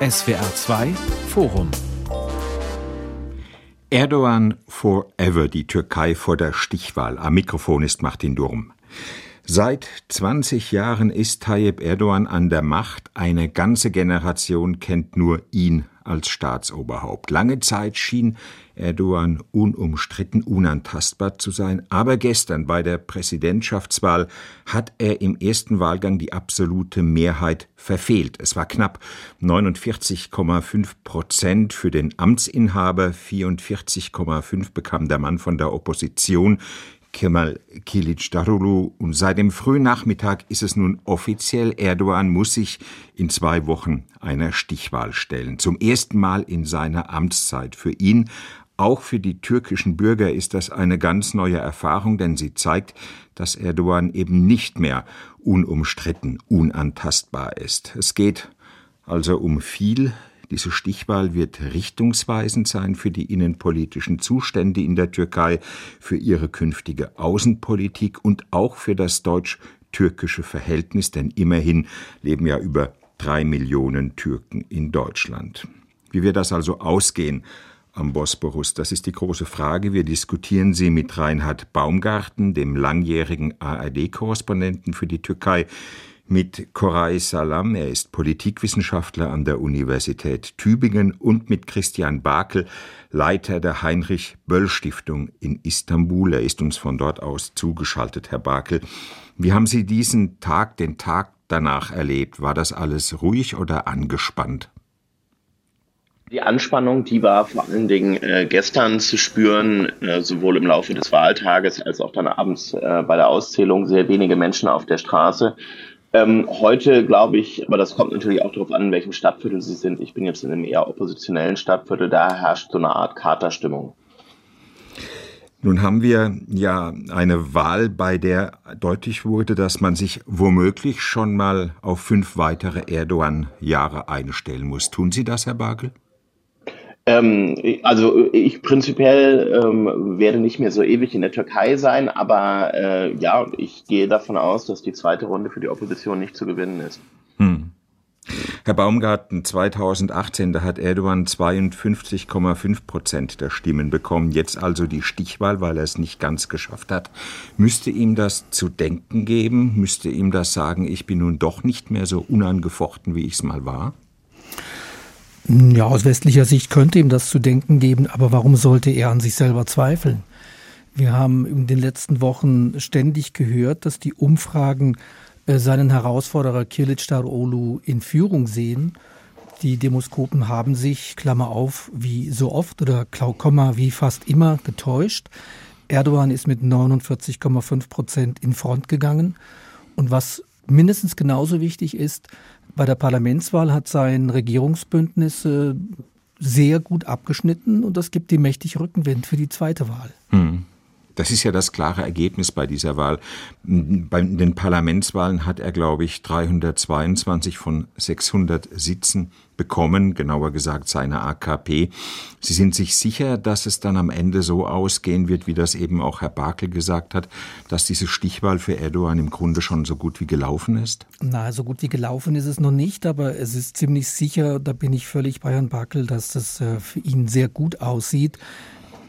SWR 2 Forum Erdogan forever, die Türkei vor der Stichwahl. Am Mikrofon ist Martin Durm. Seit 20 Jahren ist Tayyip Erdogan an der Macht. Eine ganze Generation kennt nur ihn als Staatsoberhaupt. Lange Zeit schien Erdogan unumstritten unantastbar zu sein, aber gestern bei der Präsidentschaftswahl hat er im ersten Wahlgang die absolute Mehrheit verfehlt. Es war knapp 49,5 Prozent für den Amtsinhaber, 44,5 bekam der Mann von der Opposition. Kemal Kılıçdaroğlu und seit dem frühen Nachmittag ist es nun offiziell, Erdogan muss sich in zwei Wochen einer Stichwahl stellen. Zum ersten Mal in seiner Amtszeit. Für ihn, auch für die türkischen Bürger ist das eine ganz neue Erfahrung, denn sie zeigt, dass Erdogan eben nicht mehr unumstritten, unantastbar ist. Es geht also um viel, diese Stichwahl wird richtungsweisend sein für die innenpolitischen Zustände in der Türkei, für ihre künftige Außenpolitik und auch für das deutsch-türkische Verhältnis, denn immerhin leben ja über drei Millionen Türken in Deutschland. Wie wird das also ausgehen am Bosporus? Das ist die große Frage. Wir diskutieren sie mit Reinhard Baumgarten, dem langjährigen ARD-Korrespondenten für die Türkei, mit Koray Salam, er ist Politikwissenschaftler an der Universität Tübingen und mit Christian Bakel, Leiter der Heinrich Böll Stiftung in Istanbul. Er ist uns von dort aus zugeschaltet, Herr Bakel. Wie haben Sie diesen Tag, den Tag danach erlebt? War das alles ruhig oder angespannt? Die Anspannung, die war vor allen Dingen äh, gestern zu spüren, äh, sowohl im Laufe des Wahltages als auch dann abends äh, bei der Auszählung. Sehr wenige Menschen auf der Straße. Ähm, heute glaube ich, aber das kommt natürlich auch darauf an, in welchem Stadtviertel Sie sind. Ich bin jetzt in einem eher oppositionellen Stadtviertel, da herrscht so eine Art Katerstimmung. Nun haben wir ja eine Wahl, bei der deutlich wurde, dass man sich womöglich schon mal auf fünf weitere Erdogan-Jahre einstellen muss. Tun Sie das, Herr Bagel? Ähm, also ich prinzipiell ähm, werde nicht mehr so ewig in der Türkei sein, aber äh, ja, ich gehe davon aus, dass die zweite Runde für die Opposition nicht zu gewinnen ist. Hm. Herr Baumgarten, 2018, da hat Erdogan 52,5 Prozent der Stimmen bekommen. Jetzt also die Stichwahl, weil er es nicht ganz geschafft hat. Müsste ihm das zu denken geben? Müsste ihm das sagen, ich bin nun doch nicht mehr so unangefochten, wie ich es mal war? Ja, aus westlicher Sicht könnte ihm das zu denken geben, aber warum sollte er an sich selber zweifeln? Wir haben in den letzten Wochen ständig gehört, dass die Umfragen äh, seinen Herausforderer Olu in Führung sehen. Die Demoskopen haben sich, Klammer auf, wie so oft oder Komma wie fast immer getäuscht. Erdogan ist mit 49,5 Prozent in Front gegangen. Und was mindestens genauso wichtig ist, bei der Parlamentswahl hat sein Regierungsbündnis äh, sehr gut abgeschnitten und das gibt ihm mächtig Rückenwind für die zweite Wahl. Hm. Das ist ja das klare Ergebnis bei dieser Wahl. Bei den Parlamentswahlen hat er, glaube ich, 322 von 600 Sitzen bekommen, genauer gesagt seine AKP. Sie sind sich sicher, dass es dann am Ende so ausgehen wird, wie das eben auch Herr Bakel gesagt hat, dass diese Stichwahl für Erdogan im Grunde schon so gut wie gelaufen ist? Na, so gut wie gelaufen ist es noch nicht, aber es ist ziemlich sicher, da bin ich völlig bei Herrn Bakel, dass das äh, für ihn sehr gut aussieht.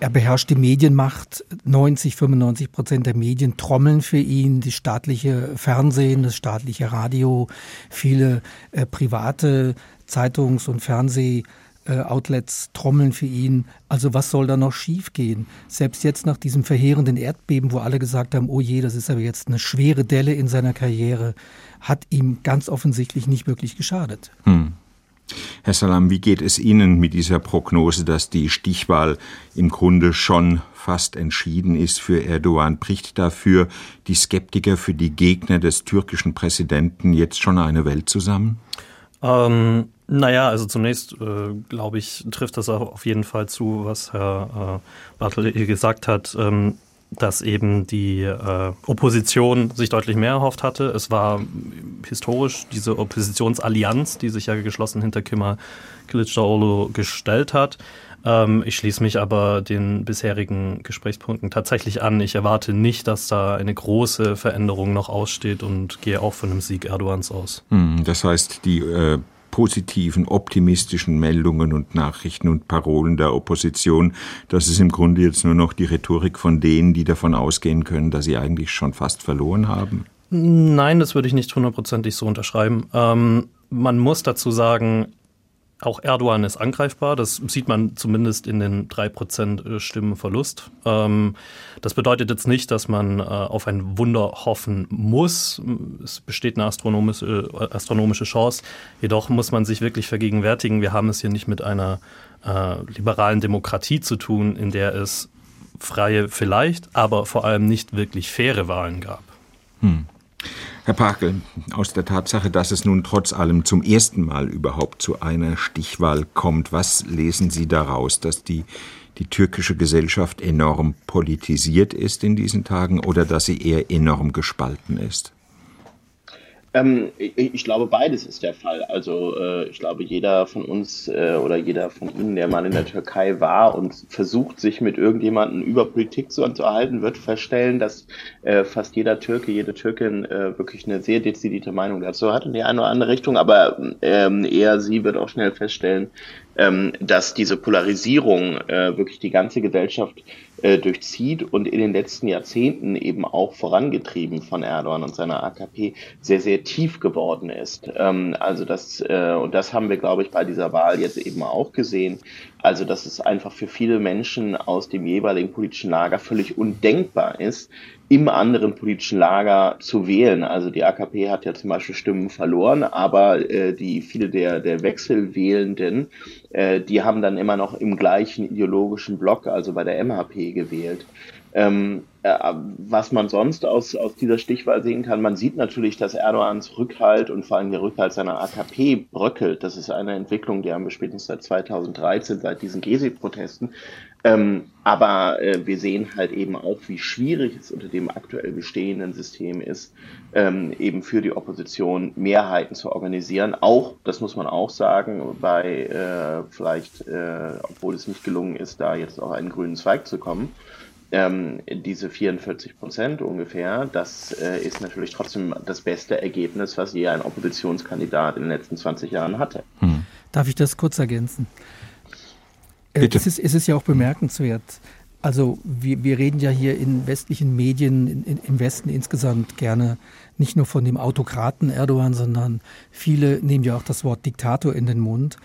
Er beherrscht die Medienmacht. 90, 95 Prozent der Medien trommeln für ihn. Die staatliche Fernsehen, das staatliche Radio, viele äh, private Zeitungs- und Fernseh-Outlets trommeln für ihn. Also was soll da noch schiefgehen? Selbst jetzt nach diesem verheerenden Erdbeben, wo alle gesagt haben, oh je, das ist aber jetzt eine schwere Delle in seiner Karriere, hat ihm ganz offensichtlich nicht wirklich geschadet. Hm. Herr Salam, wie geht es Ihnen mit dieser Prognose, dass die Stichwahl im Grunde schon fast entschieden ist für Erdogan? Bricht dafür die Skeptiker, für die Gegner des türkischen Präsidenten jetzt schon eine Welt zusammen? Ähm, naja, also zunächst äh, glaube ich, trifft das auch auf jeden Fall zu, was Herr äh, Bartel gesagt hat. Ähm, dass eben die äh, Opposition sich deutlich mehr erhofft hatte. Es war historisch diese Oppositionsallianz, die sich ja geschlossen hinter Kemal Kılıçdaroğlu gestellt hat. Ähm, ich schließe mich aber den bisherigen Gesprächspunkten tatsächlich an. Ich erwarte nicht, dass da eine große Veränderung noch aussteht und gehe auch von einem Sieg Erdogans aus. Hm, das heißt, die äh, positiven, optimistischen Meldungen und Nachrichten und Parolen der Opposition, das ist im Grunde jetzt nur noch die Rhetorik von denen, die davon ausgehen können, dass sie eigentlich schon fast verloren haben? Nein, das würde ich nicht hundertprozentig so unterschreiben. Ähm, man muss dazu sagen, auch Erdogan ist angreifbar. Das sieht man zumindest in den drei Prozent äh, Stimmenverlust. Ähm, das bedeutet jetzt nicht, dass man äh, auf ein Wunder hoffen muss. Es besteht eine astronomische, äh, astronomische Chance. Jedoch muss man sich wirklich vergegenwärtigen, wir haben es hier nicht mit einer liberalen Demokratie zu tun, in der es freie vielleicht, aber vor allem nicht wirklich faire Wahlen gab. Hm. Herr Pakel, aus der Tatsache, dass es nun trotz allem zum ersten Mal überhaupt zu einer Stichwahl kommt, was lesen Sie daraus, dass die, die türkische Gesellschaft enorm politisiert ist in diesen Tagen oder dass sie eher enorm gespalten ist? Ähm, ich, ich, glaube, beides ist der Fall. Also äh, ich glaube, jeder von uns äh, oder jeder von Ihnen, der mal in der Türkei war und versucht, sich mit irgendjemandem über Politik zu unterhalten, wird feststellen, dass äh, fast jeder Türke, jede Türkin äh, wirklich eine sehr dezidierte Meinung dazu hat in die eine oder andere Richtung. Aber ähm, eher sie wird auch schnell feststellen, ähm, dass diese Polarisierung äh, wirklich die ganze Gesellschaft durchzieht und in den letzten Jahrzehnten eben auch vorangetrieben von Erdogan und seiner AKP sehr, sehr tief geworden ist. Ähm, also das, äh, und das haben wir, glaube ich, bei dieser Wahl jetzt eben auch gesehen. Also, dass es einfach für viele Menschen aus dem jeweiligen politischen Lager völlig undenkbar ist, im anderen politischen Lager zu wählen. Also die AKP hat ja zum Beispiel Stimmen verloren, aber äh, die viele der der Wechselwählenden, äh, die haben dann immer noch im gleichen ideologischen Block, also bei der MHP gewählt. Ähm, äh, was man sonst aus, aus dieser Stichwahl sehen kann, man sieht natürlich, dass Erdogans Rückhalt und vor allem der Rückhalt seiner AKP bröckelt. Das ist eine Entwicklung, die haben wir spätestens seit 2013, seit diesen Gezi-Protesten. Ähm, aber äh, wir sehen halt eben auch, wie schwierig es unter dem aktuell bestehenden System ist, ähm, eben für die Opposition Mehrheiten zu organisieren. Auch, das muss man auch sagen, bei äh, vielleicht, äh, obwohl es nicht gelungen ist, da jetzt auf einen grünen Zweig zu kommen ähm, diese 44 Prozent ungefähr, das äh, ist natürlich trotzdem das beste Ergebnis, was je ein Oppositionskandidat in den letzten 20 Jahren hatte. Hm. Darf ich das kurz ergänzen? Äh, Bitte. Es ist, es ist ja auch bemerkenswert. Also wir, wir reden ja hier in westlichen Medien, in, in, im Westen insgesamt gerne nicht nur von dem Autokraten Erdogan, sondern viele nehmen ja auch das Wort Diktator in den Mund.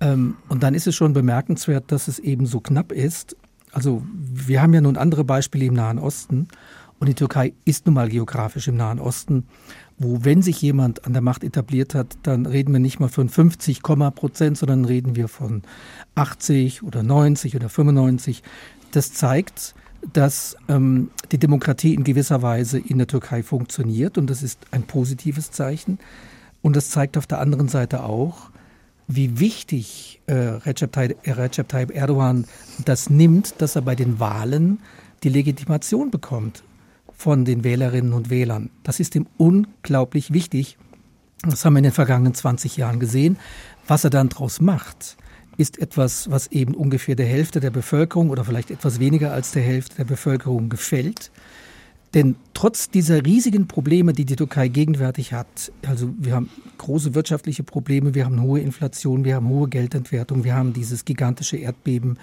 Ähm, und dann ist es schon bemerkenswert, dass es eben so knapp ist also wir haben ja nun andere Beispiele im Nahen Osten und die Türkei ist nun mal geografisch im Nahen Osten, wo wenn sich jemand an der Macht etabliert hat, dann reden wir nicht mal von 50, Prozent, sondern reden wir von 80 oder 90 oder 95. Das zeigt, dass ähm, die Demokratie in gewisser Weise in der Türkei funktioniert und das ist ein positives Zeichen. Und das zeigt auf der anderen Seite auch, wie wichtig äh, Recep, Tayyip, Recep Tayyip Erdogan das nimmt, dass er bei den Wahlen die Legitimation bekommt von den Wählerinnen und Wählern. Das ist ihm unglaublich wichtig. Das haben wir in den vergangenen 20 Jahren gesehen. Was er dann daraus macht, ist etwas, was eben ungefähr der Hälfte der Bevölkerung oder vielleicht etwas weniger als der Hälfte der Bevölkerung gefällt. Denn trotz dieser riesigen Probleme, die die Türkei gegenwärtig hat, also wir haben große wirtschaftliche Probleme, wir haben hohe Inflation, wir haben hohe Geldentwertung, wir haben dieses gigantische Erdbeben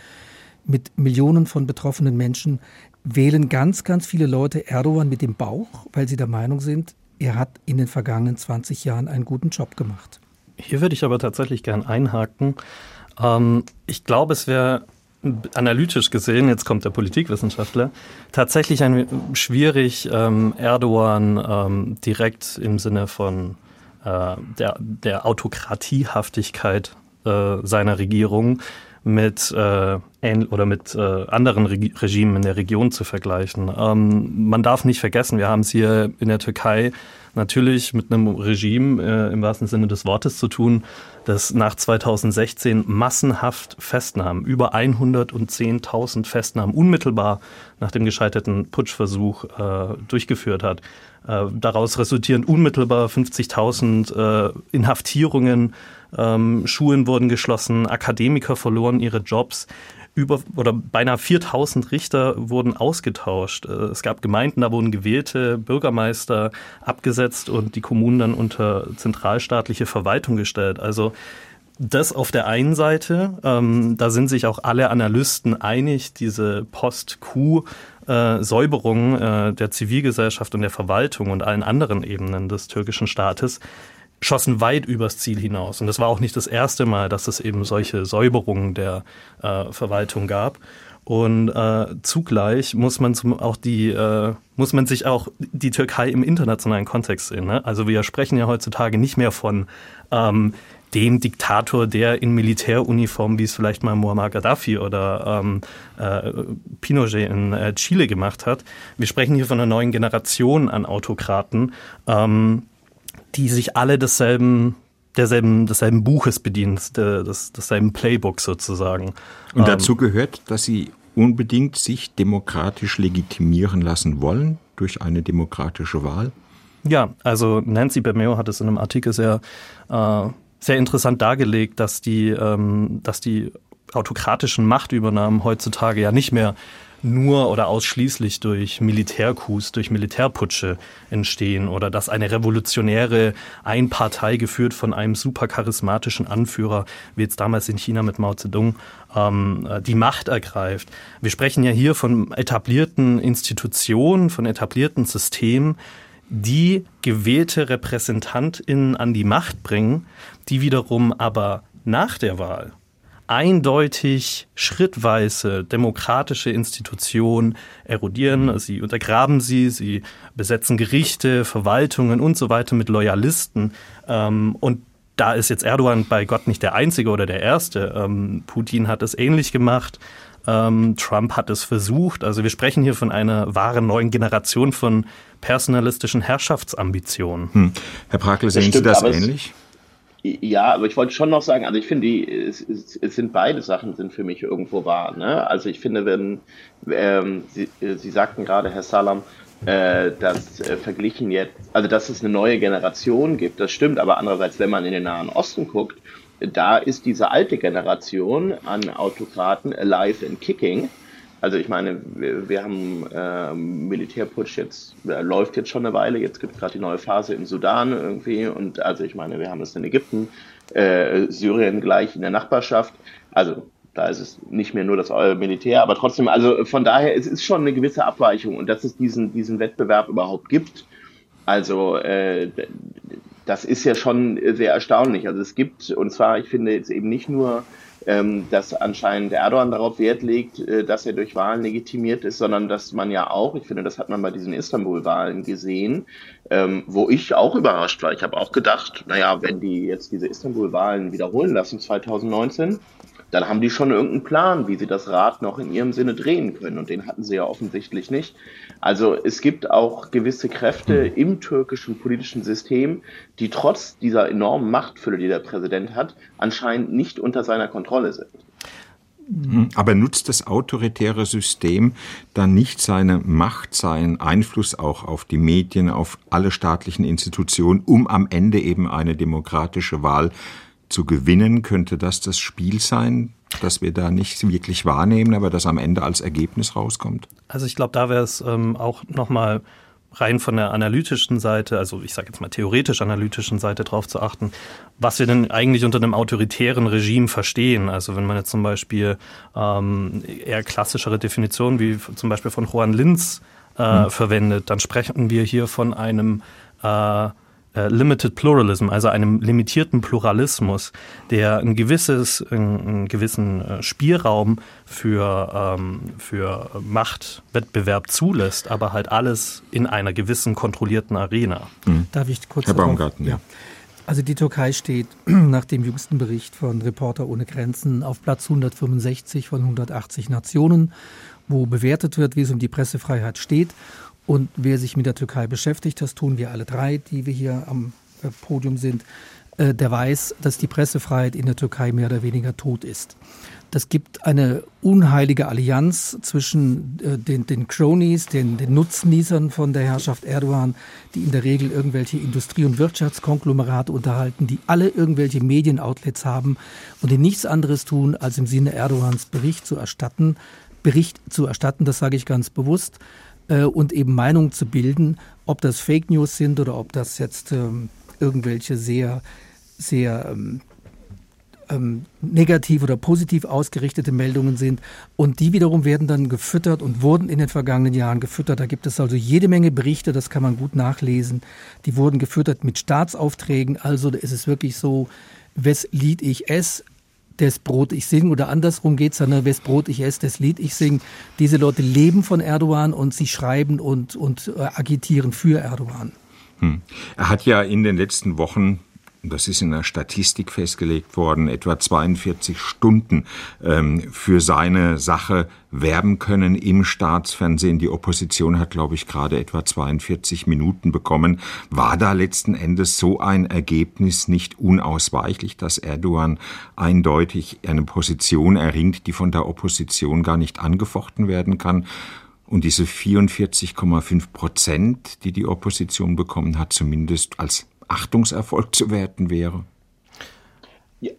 mit Millionen von betroffenen Menschen, wählen ganz, ganz viele Leute Erdogan mit dem Bauch, weil sie der Meinung sind, er hat in den vergangenen 20 Jahren einen guten Job gemacht. Hier würde ich aber tatsächlich gern einhaken. Ähm, ich glaube, es wäre analytisch gesehen, jetzt kommt der Politikwissenschaftler, tatsächlich ein, schwierig, ähm, Erdogan ähm, direkt im Sinne von äh, der, der Autokratiehaftigkeit äh, seiner Regierung mit äh, oder mit äh, anderen Reg Regimen in der Region zu vergleichen. Ähm, man darf nicht vergessen, wir haben es hier in der Türkei natürlich mit einem Regime äh, im wahrsten Sinne des Wortes zu tun, das nach 2016 massenhaft Festnahmen, über 110.000 Festnahmen unmittelbar nach dem gescheiterten Putschversuch äh, durchgeführt hat. Äh, daraus resultieren unmittelbar 50.000 äh, Inhaftierungen, ähm, Schulen wurden geschlossen, Akademiker verloren ihre Jobs über oder beinahe 4000 Richter wurden ausgetauscht. Äh, es gab Gemeinden, da wurden gewählte Bürgermeister abgesetzt und die Kommunen dann unter zentralstaatliche Verwaltung gestellt. Also das auf der einen Seite, ähm, da sind sich auch alle Analysten einig, diese Post-Coup-Säuberung äh, der Zivilgesellschaft und der Verwaltung und allen anderen Ebenen des türkischen Staates schossen weit übers Ziel hinaus. Und das war auch nicht das erste Mal, dass es eben solche Säuberungen der äh, Verwaltung gab. Und äh, zugleich muss man zum, auch die äh, muss man sich auch die Türkei im internationalen Kontext sehen. Ne? Also wir sprechen ja heutzutage nicht mehr von ähm, dem Diktator, der in Militäruniform, wie es vielleicht mal Muammar Gaddafi oder ähm, äh, Pinochet in äh, Chile gemacht hat. Wir sprechen hier von einer neuen Generation an Autokraten, ähm, die sich alle desselben derselben, desselben Buches bedienen, des, desselben Playbook sozusagen. Und dazu ähm, gehört, dass sie unbedingt sich demokratisch legitimieren lassen wollen durch eine demokratische Wahl? Ja, also Nancy Bermeo hat es in einem Artikel sehr, äh, sehr interessant dargelegt, dass die, ähm, dass die autokratischen Machtübernahmen heutzutage ja nicht mehr nur oder ausschließlich durch Militärkus, durch Militärputsche entstehen oder dass eine revolutionäre Einpartei geführt von einem super charismatischen Anführer, wie jetzt damals in China mit Mao Zedong, ähm, die Macht ergreift. Wir sprechen ja hier von etablierten Institutionen, von etablierten Systemen, die gewählte RepräsentantInnen an die Macht bringen, die wiederum aber nach der Wahl eindeutig schrittweise demokratische Institutionen erodieren, sie untergraben sie, sie besetzen Gerichte, Verwaltungen und so weiter mit Loyalisten. Ähm, und da ist jetzt Erdogan bei Gott nicht der Einzige oder der Erste. Ähm, Putin hat es ähnlich gemacht. Ähm, Trump hat es versucht. Also wir sprechen hier von einer wahren neuen Generation von personalistischen Herrschaftsambitionen. Hm. Herr Prakel, sehen Sie das ähnlich? Ja, aber ich wollte schon noch sagen, also ich finde, die, es, es, es sind beide Sachen sind für mich irgendwo wahr. Ne? Also ich finde, wenn ähm, Sie, Sie sagten gerade, Herr Salam, äh, dass äh, verglichen jetzt, also dass es eine neue Generation gibt, das stimmt, aber andererseits, wenn man in den Nahen Osten guckt, da ist diese alte Generation an Autokraten alive and kicking also ich meine, wir, wir haben äh, Militärputsch jetzt, äh, läuft jetzt schon eine Weile, jetzt gibt es gerade die neue Phase im Sudan irgendwie und also ich meine, wir haben es in Ägypten, äh, Syrien gleich in der Nachbarschaft. Also da ist es nicht mehr nur das Militär, aber trotzdem, also von daher, es ist schon eine gewisse Abweichung und dass es diesen, diesen Wettbewerb überhaupt gibt. Also äh, das ist ja schon sehr erstaunlich. Also es gibt, und zwar, ich finde jetzt eben nicht nur ähm, dass anscheinend Erdogan darauf Wert legt, äh, dass er durch Wahlen legitimiert ist, sondern dass man ja auch, ich finde, das hat man bei diesen Istanbul-Wahlen gesehen, ähm, wo ich auch überrascht war. Ich habe auch gedacht, naja, wenn die jetzt diese Istanbul-Wahlen wiederholen lassen 2019, dann haben die schon irgendeinen Plan, wie sie das Rad noch in ihrem Sinne drehen können. Und den hatten sie ja offensichtlich nicht. Also es gibt auch gewisse Kräfte hm. im türkischen politischen System, die trotz dieser enormen Machtfülle, die der Präsident hat, anscheinend nicht unter seiner Kontrolle sind. Hm. Aber nutzt das autoritäre System dann nicht seine Macht, seinen Einfluss auch auf die Medien, auf alle staatlichen Institutionen, um am Ende eben eine demokratische Wahl zu gewinnen, könnte das das Spiel sein, dass wir da nicht wirklich wahrnehmen, aber das am Ende als Ergebnis rauskommt? Also ich glaube, da wäre es ähm, auch nochmal rein von der analytischen Seite, also ich sage jetzt mal theoretisch analytischen Seite drauf zu achten, was wir denn eigentlich unter einem autoritären Regime verstehen. Also wenn man jetzt zum Beispiel ähm, eher klassischere Definitionen wie zum Beispiel von Juan Linz äh, hm. verwendet, dann sprechen wir hier von einem äh, äh, Limited Pluralism, also einem limitierten Pluralismus, der ein gewisses, einen gewissen äh, Spielraum für, ähm, für Machtwettbewerb zulässt, aber halt alles in einer gewissen kontrollierten Arena. Mhm. Darf ich kurz Herr Baumgarten, ja. Also die Türkei steht nach dem jüngsten Bericht von Reporter ohne Grenzen auf Platz 165 von 180 Nationen, wo bewertet wird, wie es um die Pressefreiheit steht. Und wer sich mit der Türkei beschäftigt, das tun wir alle drei, die wir hier am äh, Podium sind, äh, der weiß, dass die Pressefreiheit in der Türkei mehr oder weniger tot ist. Das gibt eine unheilige Allianz zwischen äh, den, den Cronies, den, den Nutznießern von der Herrschaft Erdogan, die in der Regel irgendwelche Industrie- und Wirtschaftskonglomerate unterhalten, die alle irgendwelche Medienoutlets haben und die nichts anderes tun, als im Sinne Erdogans Bericht zu erstatten. Bericht zu erstatten, das sage ich ganz bewusst, äh, und eben Meinung zu bilden, ob das Fake News sind oder ob das jetzt ähm, irgendwelche sehr, sehr ähm, ähm, negativ oder positiv ausgerichtete Meldungen sind. Und die wiederum werden dann gefüttert und wurden in den vergangenen Jahren gefüttert. Da gibt es also jede Menge Berichte, das kann man gut nachlesen. Die wurden gefüttert mit Staatsaufträgen. Also ist es wirklich so, wes Lied ich esse, des Brot ich sing oder andersrum geht es ne, wes Brot ich esse, des Lied ich sing. Diese Leute leben von Erdogan und sie schreiben und, und äh, agitieren für Erdogan. Hm. Er hat ja in den letzten Wochen das ist in der Statistik festgelegt worden, etwa 42 Stunden ähm, für seine Sache werben können im Staatsfernsehen. Die Opposition hat, glaube ich, gerade etwa 42 Minuten bekommen. War da letzten Endes so ein Ergebnis nicht unausweichlich, dass Erdogan eindeutig eine Position erringt, die von der Opposition gar nicht angefochten werden kann? Und diese 44,5 Prozent, die die Opposition bekommen hat, zumindest als Achtungserfolg zu werten wäre?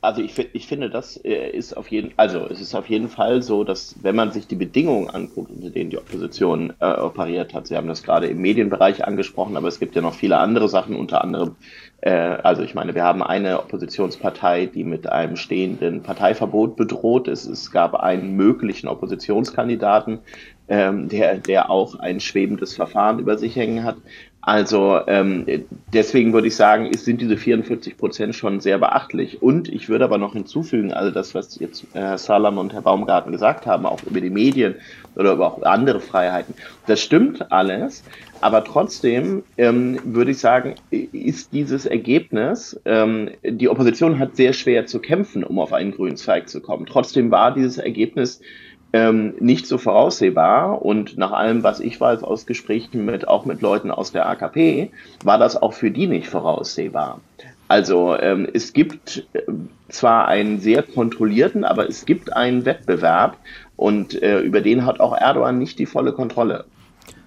Also ich, ich finde, das äh, ist auf jeden also es ist auf jeden Fall so, dass wenn man sich die Bedingungen anguckt, unter denen die Opposition äh, operiert hat, Sie haben das gerade im Medienbereich angesprochen, aber es gibt ja noch viele andere Sachen, unter anderem, äh, also ich meine, wir haben eine Oppositionspartei, die mit einem stehenden Parteiverbot bedroht ist. Es gab einen möglichen Oppositionskandidaten, ähm, der, der auch ein schwebendes Verfahren über sich hängen hat. Also ähm, deswegen würde ich sagen, ist, sind diese 44 Prozent schon sehr beachtlich. Und ich würde aber noch hinzufügen, also das, was jetzt äh, Herr Salam und Herr Baumgarten gesagt haben, auch über die Medien oder über auch andere Freiheiten, das stimmt alles. Aber trotzdem ähm, würde ich sagen, ist dieses Ergebnis, ähm, die Opposition hat sehr schwer zu kämpfen, um auf einen grünen Zweig zu kommen. Trotzdem war dieses Ergebnis ähm, nicht so voraussehbar und nach allem, was ich weiß aus Gesprächen mit auch mit Leuten aus der AKP, war das auch für die nicht voraussehbar. Also ähm, es gibt äh, zwar einen sehr kontrollierten, aber es gibt einen Wettbewerb und äh, über den hat auch Erdogan nicht die volle Kontrolle.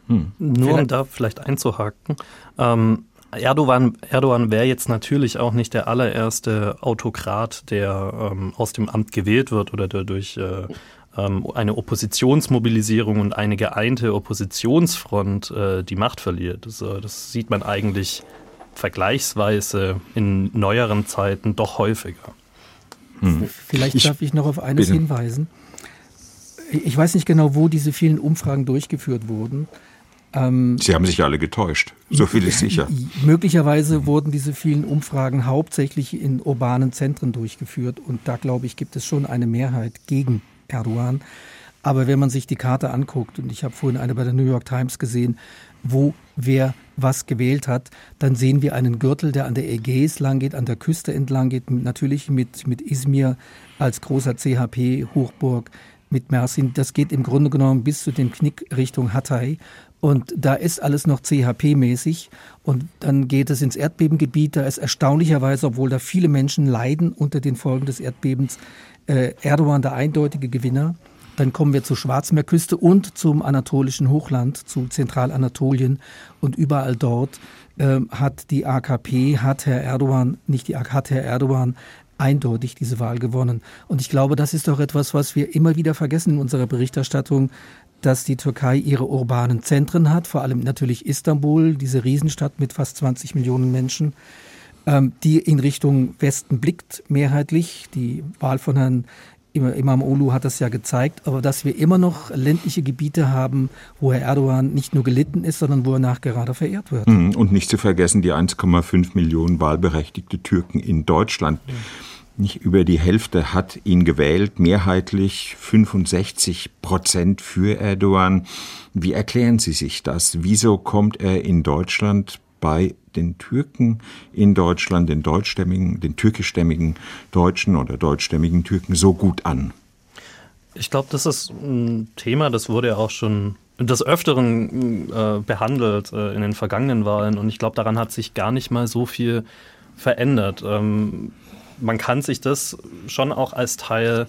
Hm. Nur um da vielleicht einzuhaken. Ähm, Erdogan, Erdogan wäre jetzt natürlich auch nicht der allererste Autokrat, der ähm, aus dem Amt gewählt wird oder der durch äh, eine Oppositionsmobilisierung und eine geeinte Oppositionsfront äh, die Macht verliert. Das, äh, das sieht man eigentlich vergleichsweise in neueren Zeiten doch häufiger. Hm. Vielleicht ich, darf ich noch auf eines bitte. hinweisen. Ich weiß nicht genau, wo diese vielen Umfragen durchgeführt wurden. Ähm, Sie haben sich alle getäuscht, so viel ist sicher. Möglicherweise wurden diese vielen Umfragen hauptsächlich in urbanen Zentren durchgeführt und da glaube ich, gibt es schon eine Mehrheit gegen Erdogan. Aber wenn man sich die Karte anguckt, und ich habe vorhin eine bei der New York Times gesehen, wo wer was gewählt hat, dann sehen wir einen Gürtel, der an der Ägäis lang geht, an der Küste entlang geht, natürlich mit, mit Izmir als großer CHP-Hochburg, mit Mersin. Das geht im Grunde genommen bis zu dem Knick Richtung Hatay. Und da ist alles noch CHP-mäßig. Und dann geht es ins Erdbebengebiet. Da ist erstaunlicherweise, obwohl da viele Menschen leiden unter den Folgen des Erdbebens, äh, Erdogan der eindeutige Gewinner. Dann kommen wir zur Schwarzmeerküste und zum anatolischen Hochland, zu Zentralanatolien. Und überall dort äh, hat die AKP, hat Herr Erdogan, nicht die hat Herr Erdogan eindeutig diese Wahl gewonnen. Und ich glaube, das ist doch etwas, was wir immer wieder vergessen in unserer Berichterstattung, dass die Türkei ihre urbanen Zentren hat, vor allem natürlich Istanbul, diese Riesenstadt mit fast 20 Millionen Menschen die in Richtung Westen blickt, mehrheitlich. Die Wahl von Herrn Imam Olu hat das ja gezeigt, aber dass wir immer noch ländliche Gebiete haben, wo Herr Erdogan nicht nur gelitten ist, sondern wo er nachgerade verehrt wird. Mhm. Und nicht zu vergessen die 1,5 Millionen wahlberechtigte Türken in Deutschland. Ja. Nicht über die Hälfte hat ihn gewählt, mehrheitlich 65 Prozent für Erdogan. Wie erklären Sie sich das? Wieso kommt er in Deutschland bei den Türken in Deutschland, den deutschstämmigen, den türkischstämmigen Deutschen oder deutschstämmigen Türken so gut an? Ich glaube, das ist ein Thema, das wurde ja auch schon des Öfteren äh, behandelt äh, in den vergangenen Wahlen und ich glaube, daran hat sich gar nicht mal so viel verändert. Ähm, man kann sich das schon auch als Teil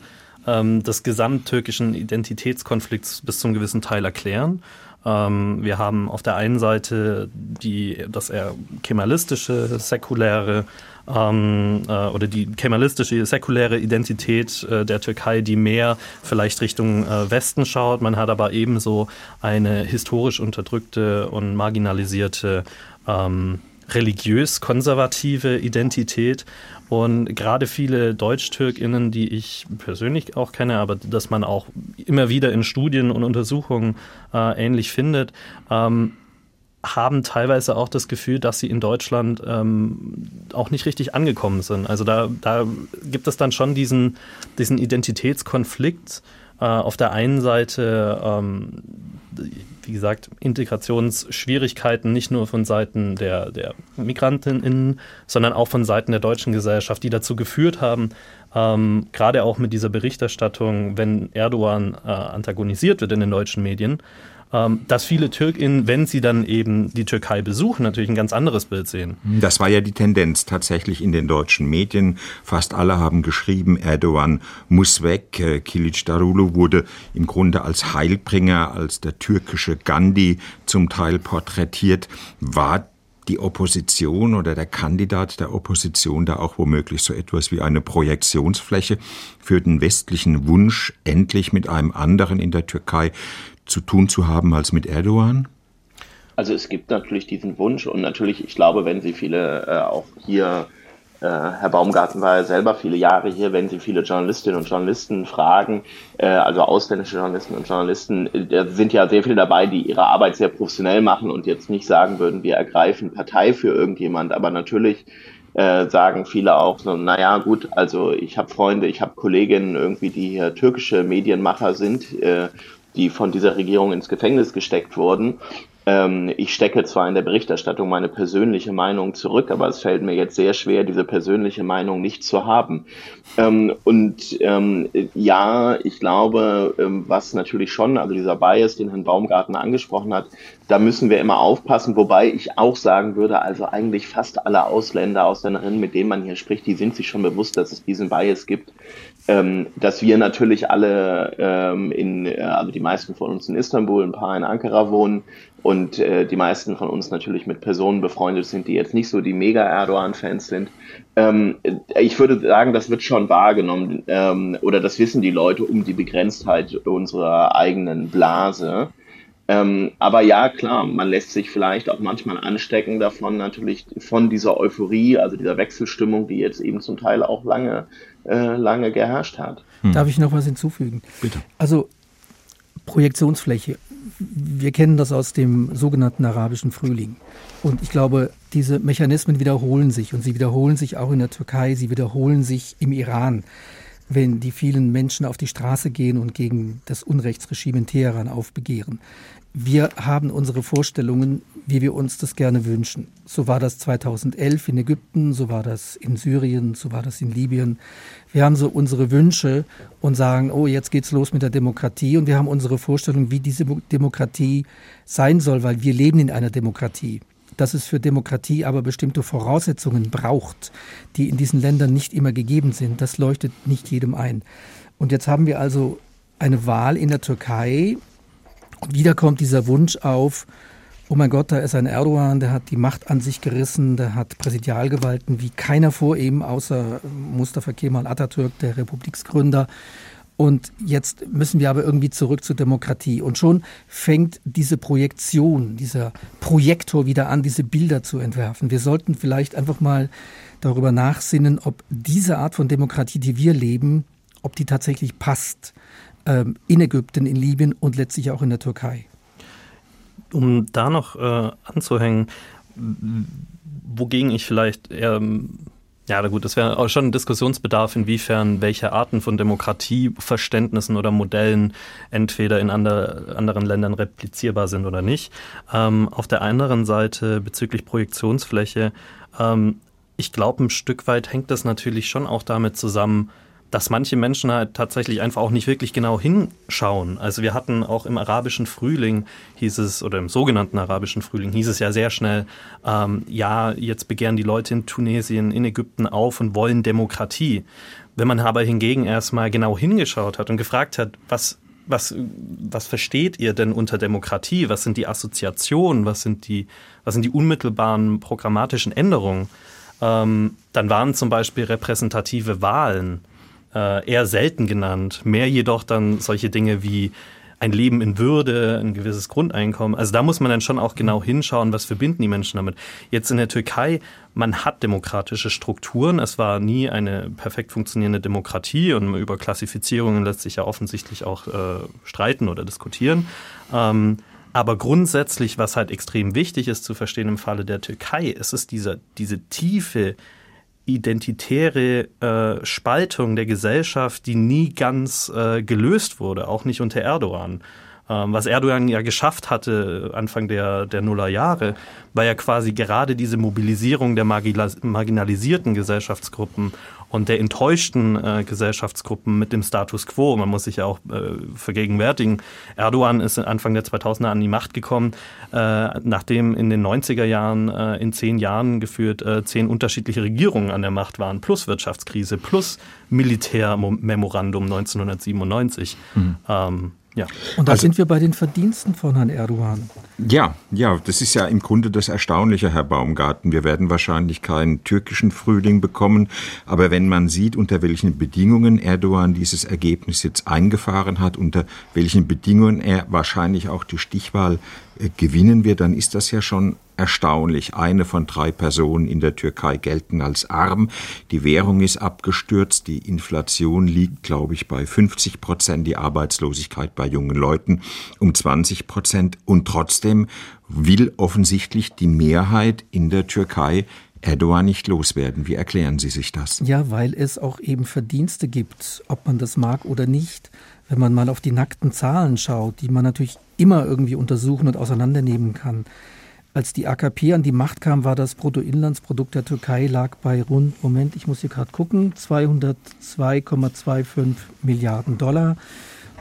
ähm, des gesamttürkischen Identitätskonflikts bis zum gewissen Teil erklären. Ähm, wir haben auf der einen Seite die, das eher kemalistische, säkuläre ähm, äh, oder die kemalistische, säkuläre Identität äh, der Türkei, die mehr vielleicht Richtung äh, Westen schaut. Man hat aber ebenso eine historisch unterdrückte und marginalisierte ähm, religiös-konservative Identität. Und gerade viele Deutsch-TürkInnen, die ich persönlich auch kenne, aber dass man auch immer wieder in Studien und Untersuchungen äh, ähnlich findet, ähm, haben teilweise auch das Gefühl, dass sie in Deutschland ähm, auch nicht richtig angekommen sind. Also da, da gibt es dann schon diesen, diesen Identitätskonflikt. Äh, auf der einen Seite ähm, wie gesagt, Integrationsschwierigkeiten nicht nur von Seiten der, der Migrantinnen, sondern auch von Seiten der deutschen Gesellschaft, die dazu geführt haben, ähm, gerade auch mit dieser Berichterstattung, wenn Erdogan äh, antagonisiert wird in den deutschen Medien, ähm, dass viele TürkInnen, wenn sie dann eben die Türkei besuchen, natürlich ein ganz anderes Bild sehen. Das war ja die Tendenz tatsächlich in den deutschen Medien. Fast alle haben geschrieben, Erdogan muss weg. Äh, Kilic Darulu wurde im Grunde als Heilbringer, als der türkische Gandhi zum Teil porträtiert. War die Opposition oder der Kandidat der Opposition da auch womöglich so etwas wie eine Projektionsfläche für den westlichen Wunsch, endlich mit einem anderen in der Türkei zu tun zu haben als mit Erdogan? Also es gibt natürlich diesen Wunsch und natürlich, ich glaube, wenn Sie viele äh, auch hier, äh, Herr Baumgarten war ja selber viele Jahre hier, wenn Sie viele Journalistinnen und Journalisten fragen, äh, also ausländische Journalisten und Journalisten, äh, da sind ja sehr viele dabei, die ihre Arbeit sehr professionell machen und jetzt nicht sagen würden, wir ergreifen Partei für irgendjemand, aber natürlich äh, sagen viele auch so, naja gut, also ich habe Freunde, ich habe Kolleginnen irgendwie, die hier türkische Medienmacher sind äh, die von dieser Regierung ins Gefängnis gesteckt wurden. Ähm, ich stecke zwar in der Berichterstattung meine persönliche Meinung zurück, aber es fällt mir jetzt sehr schwer, diese persönliche Meinung nicht zu haben. Ähm, und ähm, ja, ich glaube, ähm, was natürlich schon, also dieser Bias, den Herrn Baumgarten angesprochen hat, da müssen wir immer aufpassen, wobei ich auch sagen würde, also eigentlich fast alle Ausländer, Ausländerinnen, mit denen man hier spricht, die sind sich schon bewusst, dass es diesen Bias gibt ähm, dass wir natürlich alle ähm, in, äh, also die meisten von uns in Istanbul, ein paar in Ankara wohnen und äh, die meisten von uns natürlich mit Personen befreundet sind, die jetzt nicht so die mega Erdogan-Fans sind. Ähm, ich würde sagen, das wird schon wahrgenommen ähm, oder das wissen die Leute um die Begrenztheit unserer eigenen Blase. Ähm, aber ja, klar, man lässt sich vielleicht auch manchmal anstecken davon, natürlich von dieser Euphorie, also dieser Wechselstimmung, die jetzt eben zum Teil auch lange, äh, lange geherrscht hat. Hm. Darf ich noch was hinzufügen? Bitte. Also Projektionsfläche. Wir kennen das aus dem sogenannten arabischen Frühling. Und ich glaube, diese Mechanismen wiederholen sich und sie wiederholen sich auch in der Türkei, sie wiederholen sich im Iran wenn die vielen Menschen auf die Straße gehen und gegen das Unrechtsregime in Teheran aufbegehren wir haben unsere Vorstellungen, wie wir uns das gerne wünschen. So war das 2011 in Ägypten, so war das in Syrien, so war das in Libyen. Wir haben so unsere Wünsche und sagen, oh, jetzt geht's los mit der Demokratie und wir haben unsere Vorstellung, wie diese Demokratie sein soll, weil wir leben in einer Demokratie. Dass es für Demokratie aber bestimmte Voraussetzungen braucht, die in diesen Ländern nicht immer gegeben sind, das leuchtet nicht jedem ein. Und jetzt haben wir also eine Wahl in der Türkei, und wieder kommt dieser Wunsch auf, oh mein Gott, da ist ein Erdogan, der hat die Macht an sich gerissen, der hat Präsidialgewalten wie keiner vor ihm, außer Mustafa Kemal Atatürk, der Republiksgründer. Und jetzt müssen wir aber irgendwie zurück zur Demokratie. Und schon fängt diese Projektion, dieser Projektor wieder an, diese Bilder zu entwerfen. Wir sollten vielleicht einfach mal darüber nachsinnen, ob diese Art von Demokratie, die wir leben, ob die tatsächlich passt in Ägypten, in Libyen und letztlich auch in der Türkei. Um da noch äh, anzuhängen, wogegen ich vielleicht eher ja, gut, das wäre auch schon ein Diskussionsbedarf, inwiefern welche Arten von Demokratieverständnissen oder Modellen entweder in ander, anderen Ländern replizierbar sind oder nicht. Ähm, auf der anderen Seite bezüglich Projektionsfläche, ähm, ich glaube, ein Stück weit hängt das natürlich schon auch damit zusammen, dass manche Menschen halt tatsächlich einfach auch nicht wirklich genau hinschauen. Also wir hatten auch im arabischen Frühling hieß es, oder im sogenannten arabischen Frühling hieß es ja sehr schnell, ähm, ja, jetzt begehren die Leute in Tunesien, in Ägypten auf und wollen Demokratie. Wenn man aber hingegen erstmal genau hingeschaut hat und gefragt hat, was was, was versteht ihr denn unter Demokratie? Was sind die Assoziationen? Was sind die, was sind die unmittelbaren programmatischen Änderungen? Ähm, dann waren zum Beispiel repräsentative Wahlen äh, eher selten genannt. Mehr jedoch dann solche Dinge wie ein Leben in Würde, ein gewisses Grundeinkommen. Also da muss man dann schon auch genau hinschauen, was verbinden die Menschen damit. Jetzt in der Türkei, man hat demokratische Strukturen. Es war nie eine perfekt funktionierende Demokratie und über Klassifizierungen lässt sich ja offensichtlich auch äh, streiten oder diskutieren. Ähm, aber grundsätzlich, was halt extrem wichtig ist zu verstehen im Falle der Türkei, ist es diese, diese tiefe identitäre äh, Spaltung der Gesellschaft, die nie ganz äh, gelöst wurde, auch nicht unter Erdogan. Ähm, was Erdogan ja geschafft hatte Anfang der, der Nullerjahre, war ja quasi gerade diese Mobilisierung der marginalisierten Gesellschaftsgruppen und der enttäuschten äh, Gesellschaftsgruppen mit dem Status quo. Man muss sich ja auch äh, vergegenwärtigen. Erdogan ist Anfang der 2000er an die Macht gekommen, äh, nachdem in den 90er Jahren äh, in zehn Jahren geführt äh, zehn unterschiedliche Regierungen an der Macht waren, plus Wirtschaftskrise, plus Militärmemorandum 1997. Mhm. Ähm, ja. Und da also, sind wir bei den Verdiensten von Herrn Erdogan. Ja, ja, das ist ja im Grunde das Erstaunliche, Herr Baumgarten. Wir werden wahrscheinlich keinen türkischen Frühling bekommen, aber wenn man sieht, unter welchen Bedingungen Erdogan dieses Ergebnis jetzt eingefahren hat, unter welchen Bedingungen er wahrscheinlich auch die Stichwahl äh, gewinnen wird, dann ist das ja schon erstaunlich. Eine von drei Personen in der Türkei gelten als arm. Die Währung ist abgestürzt. Die Inflation liegt, glaube ich, bei 50 Prozent. Die Arbeitslosigkeit bei jungen Leuten um 20 Prozent. Und trotzdem will offensichtlich die Mehrheit in der Türkei Erdogan nicht loswerden. Wie erklären Sie sich das? Ja, weil es auch eben Verdienste gibt, ob man das mag oder nicht. Wenn man mal auf die nackten Zahlen schaut, die man natürlich immer irgendwie untersuchen und auseinandernehmen kann. Als die AKP an die Macht kam, war das Bruttoinlandsprodukt der Türkei lag bei rund, Moment, ich muss hier gerade gucken, 202,25 Milliarden Dollar.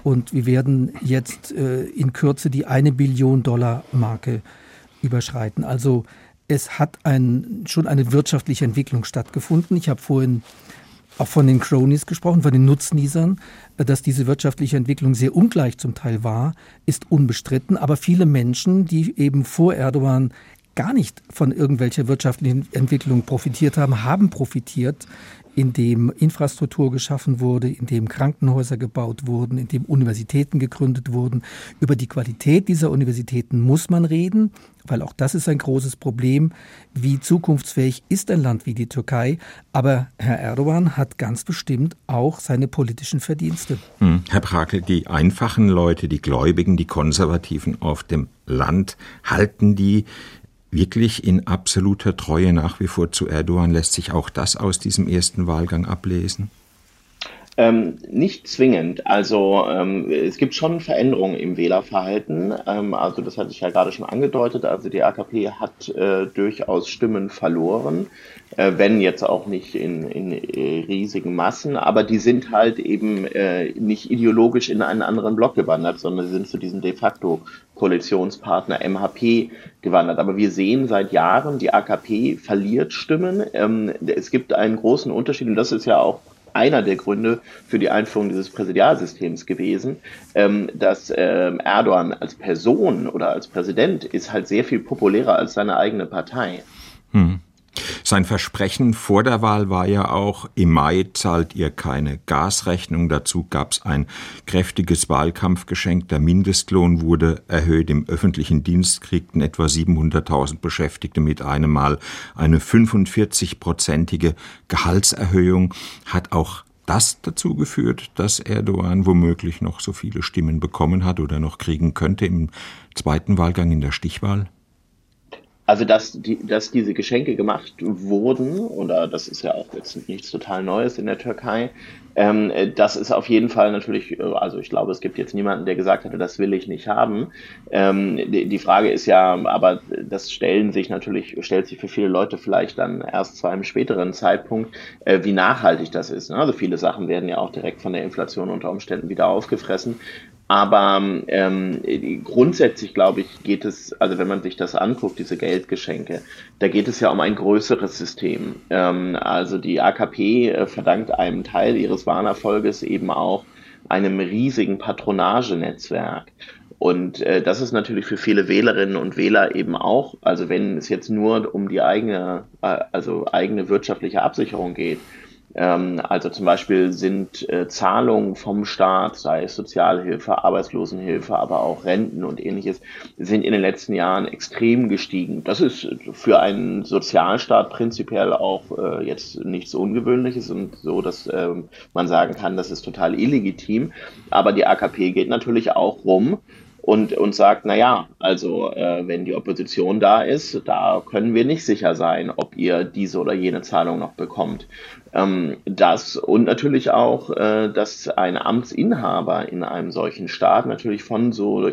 Und wir werden jetzt äh, in Kürze die eine Billion Dollar Marke überschreiten. Also es hat ein, schon eine wirtschaftliche Entwicklung stattgefunden. Ich habe vorhin auch von den Cronies gesprochen, von den Nutznießern. Dass diese wirtschaftliche Entwicklung sehr ungleich zum Teil war, ist unbestritten. Aber viele Menschen, die eben vor Erdogan gar nicht von irgendwelcher wirtschaftlichen Entwicklung profitiert haben, haben profitiert, in dem Infrastruktur geschaffen wurde, in dem Krankenhäuser gebaut wurden, in dem Universitäten gegründet wurden. Über die Qualität dieser Universitäten muss man reden, weil auch das ist ein großes Problem. Wie zukunftsfähig ist ein Land wie die Türkei? Aber Herr Erdogan hat ganz bestimmt auch seine politischen Verdienste. Hm. Herr Brakel, die einfachen Leute, die Gläubigen, die Konservativen auf dem Land, halten die wirklich in absoluter Treue nach wie vor zu Erdogan? Lässt sich auch das aus diesem ersten Wahlgang ablesen? Ähm, nicht zwingend. Also ähm, es gibt schon Veränderungen im Wählerverhalten. Ähm, also das hatte ich ja gerade schon angedeutet. Also die AKP hat äh, durchaus Stimmen verloren, äh, wenn jetzt auch nicht in, in äh, riesigen Massen. Aber die sind halt eben äh, nicht ideologisch in einen anderen Block gewandert, sondern sie sind zu diesem de facto Koalitionspartner MHP gewandert. Aber wir sehen seit Jahren, die AKP verliert Stimmen. Ähm, es gibt einen großen Unterschied und das ist ja auch einer der Gründe für die Einführung dieses Präsidialsystems gewesen, ähm, dass ähm, Erdogan als Person oder als Präsident ist halt sehr viel populärer als seine eigene Partei. Hm. Sein Versprechen vor der Wahl war ja auch, im Mai zahlt ihr keine Gasrechnung. Dazu gab es ein kräftiges Wahlkampfgeschenk. Der Mindestlohn wurde erhöht. Im öffentlichen Dienst kriegten etwa 700.000 Beschäftigte mit einem Mal eine 45-prozentige Gehaltserhöhung. Hat auch das dazu geführt, dass Erdogan womöglich noch so viele Stimmen bekommen hat oder noch kriegen könnte im zweiten Wahlgang in der Stichwahl? Also dass, die, dass diese Geschenke gemacht wurden, oder das ist ja auch jetzt nichts total Neues in der Türkei, ähm, das ist auf jeden Fall natürlich, äh, also ich glaube, es gibt jetzt niemanden, der gesagt hätte, das will ich nicht haben. Ähm, die, die, Frage ist ja, aber das stellen sich natürlich, stellt sich für viele Leute vielleicht dann erst zu einem späteren Zeitpunkt, äh, wie nachhaltig das ist. Ne? Also viele Sachen werden ja auch direkt von der Inflation unter Umständen wieder aufgefressen. Aber ähm, grundsätzlich, glaube ich, geht es, also wenn man sich das anguckt, diese Geldgeschenke, da geht es ja um ein größeres System. Ähm, also die AKP äh, verdankt einem Teil ihres Wahlerfolges eben auch einem riesigen Patronagenetzwerk. Und äh, das ist natürlich für viele Wählerinnen und Wähler eben auch, also wenn es jetzt nur um die eigene, äh, also eigene wirtschaftliche Absicherung geht, also zum Beispiel sind äh, Zahlungen vom Staat, sei es Sozialhilfe, Arbeitslosenhilfe, aber auch Renten und ähnliches, sind in den letzten Jahren extrem gestiegen. Das ist für einen Sozialstaat prinzipiell auch äh, jetzt nichts Ungewöhnliches und so, dass ähm, man sagen kann, das ist total illegitim. Aber die AKP geht natürlich auch rum und, und sagt, na ja, also äh, wenn die Opposition da ist, da können wir nicht sicher sein, ob ihr diese oder jene Zahlung noch bekommt. Ähm, das und natürlich auch, äh, dass ein Amtsinhaber in einem solchen Staat natürlich von so,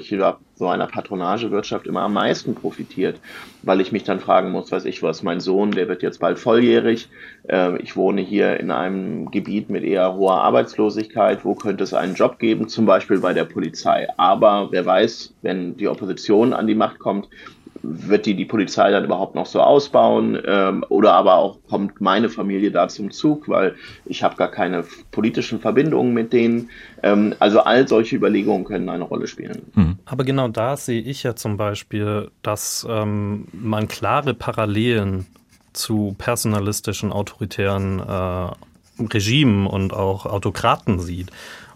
so einer Patronagewirtschaft immer am meisten profitiert, weil ich mich dann fragen muss, weiß ich was, mein Sohn, der wird jetzt bald volljährig, äh, ich wohne hier in einem Gebiet mit eher hoher Arbeitslosigkeit, wo könnte es einen Job geben, zum Beispiel bei der Polizei. Aber wer weiß, wenn die Opposition an die Macht kommt, wird die die Polizei dann überhaupt noch so ausbauen ähm, oder aber auch kommt meine Familie da zum Zug, weil ich habe gar keine politischen Verbindungen mit denen. Ähm, also all solche Überlegungen können eine Rolle spielen. Mhm. Aber genau da sehe ich ja zum Beispiel, dass ähm, man klare Parallelen zu personalistischen, autoritären äh, Regimen und auch Autokraten sieht.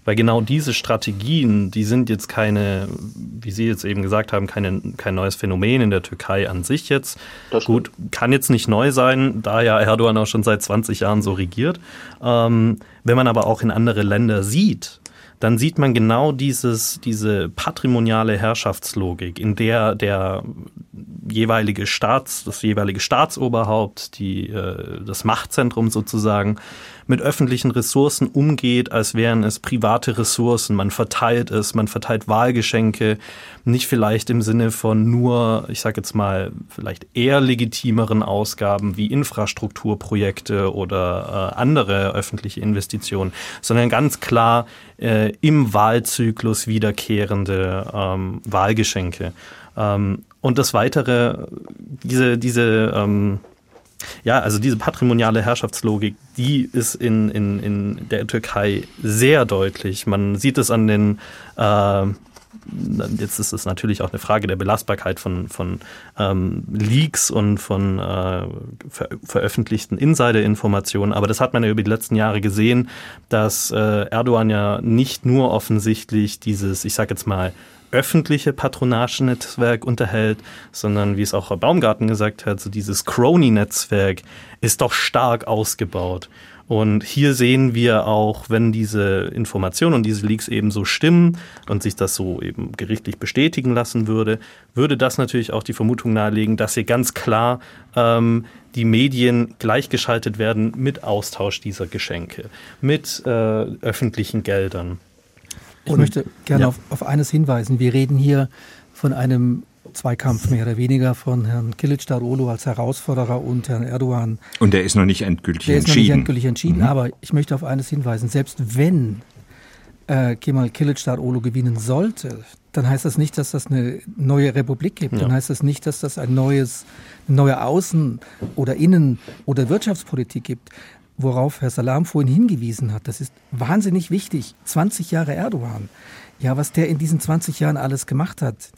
Weil genau diese Strategien, die sind jetzt keine, wie Sie jetzt eben gesagt haben, keine, kein neues Phänomen in der Türkei an sich jetzt. Gut, kann jetzt nicht neu sein, da ja Erdogan auch schon seit 20 Jahren so regiert. Ähm, wenn man aber auch in andere Länder sieht, dann sieht man genau dieses, diese patrimoniale Herrschaftslogik, in der der jeweilige Staats, das jeweilige Staatsoberhaupt, die, äh, das Machtzentrum sozusagen, mit öffentlichen Ressourcen umgeht, als wären es private Ressourcen. Man verteilt es, man verteilt Wahlgeschenke, nicht vielleicht im Sinne von nur, ich sage jetzt mal, vielleicht eher legitimeren Ausgaben wie Infrastrukturprojekte oder äh, andere öffentliche Investitionen, sondern ganz klar äh, im Wahlzyklus wiederkehrende ähm, Wahlgeschenke. Ähm, und das weitere, diese, diese ähm, ja, also diese patrimoniale Herrschaftslogik, die ist in, in, in der Türkei sehr deutlich. Man sieht es an den äh, jetzt ist es natürlich auch eine Frage der Belastbarkeit von, von ähm, Leaks und von äh, ver veröffentlichten Insider-Informationen. Aber das hat man ja über die letzten Jahre gesehen, dass äh, Erdogan ja nicht nur offensichtlich dieses, ich sage jetzt mal, öffentliche Patronagenetzwerk unterhält, sondern wie es auch Herr Baumgarten gesagt hat, so dieses Crony-Netzwerk ist doch stark ausgebaut. Und hier sehen wir auch, wenn diese Informationen und diese Leaks eben so stimmen und sich das so eben gerichtlich bestätigen lassen würde, würde das natürlich auch die Vermutung nahelegen, dass hier ganz klar ähm, die Medien gleichgeschaltet werden mit Austausch dieser Geschenke, mit äh, öffentlichen Geldern. Ich und, möchte gerne ja. auf, auf eines hinweisen. Wir reden hier von einem Zweikampf mehr oder weniger von Herrn Kilicdaroglu als Herausforderer und Herrn Erdogan. Und der ist noch nicht endgültig der entschieden. Der ist noch nicht endgültig entschieden, mhm. aber ich möchte auf eines hinweisen. Selbst wenn äh, Kemal Kilicdaroglu gewinnen sollte, dann heißt das nicht, dass das eine neue Republik gibt. Ja. Dann heißt das nicht, dass das ein neues, eine neue Außen- oder Innen- oder Wirtschaftspolitik gibt worauf Herr Salam vorhin hingewiesen hat, das ist wahnsinnig wichtig. 20 Jahre Erdogan. Ja, was der in diesen 20 Jahren alles gemacht hat.